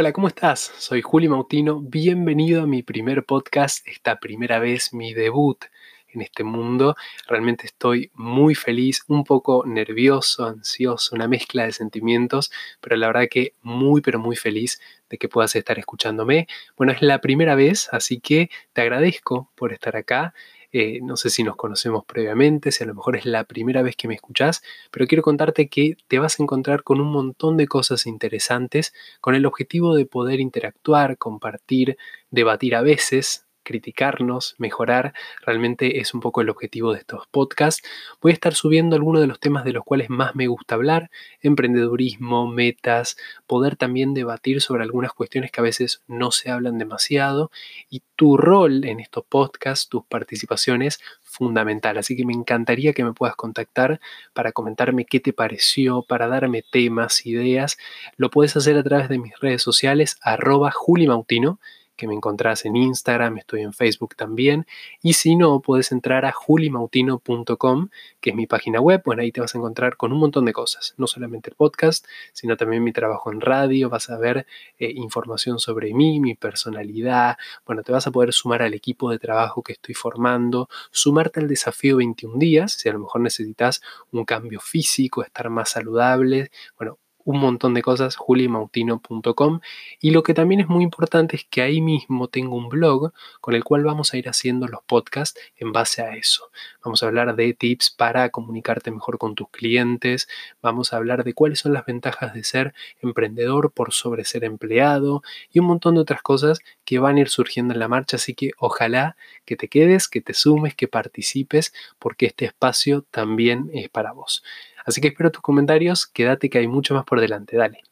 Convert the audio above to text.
Hola, ¿cómo estás? Soy Juli Mautino, bienvenido a mi primer podcast, esta primera vez mi debut en este mundo. Realmente estoy muy feliz, un poco nervioso, ansioso, una mezcla de sentimientos, pero la verdad que muy, pero muy feliz de que puedas estar escuchándome. Bueno, es la primera vez, así que te agradezco por estar acá. Eh, no sé si nos conocemos previamente, si a lo mejor es la primera vez que me escuchás, pero quiero contarte que te vas a encontrar con un montón de cosas interesantes con el objetivo de poder interactuar, compartir, debatir a veces criticarnos, mejorar, realmente es un poco el objetivo de estos podcasts. Voy a estar subiendo algunos de los temas de los cuales más me gusta hablar, emprendedurismo, metas, poder también debatir sobre algunas cuestiones que a veces no se hablan demasiado y tu rol en estos podcasts, tus participaciones, fundamental. Así que me encantaría que me puedas contactar para comentarme qué te pareció, para darme temas, ideas. Lo puedes hacer a través de mis redes sociales, arroba julimautino que me encontrás en Instagram, estoy en Facebook también. Y si no, puedes entrar a julimautino.com, que es mi página web. Bueno, ahí te vas a encontrar con un montón de cosas, no solamente el podcast, sino también mi trabajo en radio. Vas a ver eh, información sobre mí, mi personalidad. Bueno, te vas a poder sumar al equipo de trabajo que estoy formando, sumarte al desafío 21 días, si a lo mejor necesitas un cambio físico, estar más saludable. Bueno, un montón de cosas, julimautino.com. Y lo que también es muy importante es que ahí mismo tengo un blog con el cual vamos a ir haciendo los podcasts en base a eso. Vamos a hablar de tips para comunicarte mejor con tus clientes. Vamos a hablar de cuáles son las ventajas de ser emprendedor por sobre ser empleado y un montón de otras cosas que van a ir surgiendo en la marcha. Así que ojalá que te quedes, que te sumes, que participes, porque este espacio también es para vos. Así que espero tus comentarios, quédate que hay mucho más por delante, dale.